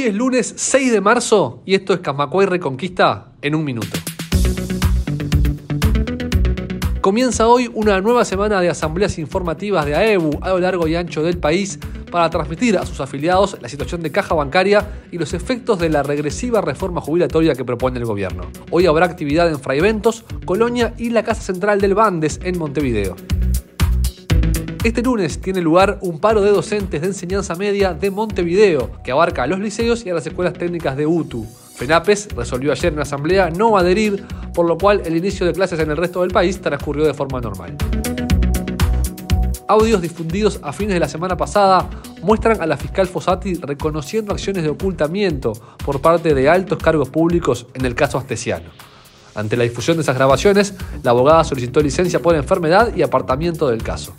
Hoy es lunes 6 de marzo y esto es Camacuay Reconquista en un minuto. Comienza hoy una nueva semana de asambleas informativas de AEBU a lo largo y ancho del país para transmitir a sus afiliados la situación de caja bancaria y los efectos de la regresiva reforma jubilatoria que propone el gobierno. Hoy habrá actividad en Fraiventos, Colonia y la Casa Central del Bandes en Montevideo. Este lunes tiene lugar un paro de docentes de enseñanza media de Montevideo, que abarca a los liceos y a las escuelas técnicas de UTU. FENAPES resolvió ayer en asamblea no adherir, por lo cual el inicio de clases en el resto del país transcurrió de forma normal. Audios difundidos a fines de la semana pasada muestran a la fiscal Fossati reconociendo acciones de ocultamiento por parte de altos cargos públicos en el caso Astesiano. Ante la difusión de esas grabaciones, la abogada solicitó licencia por enfermedad y apartamiento del caso.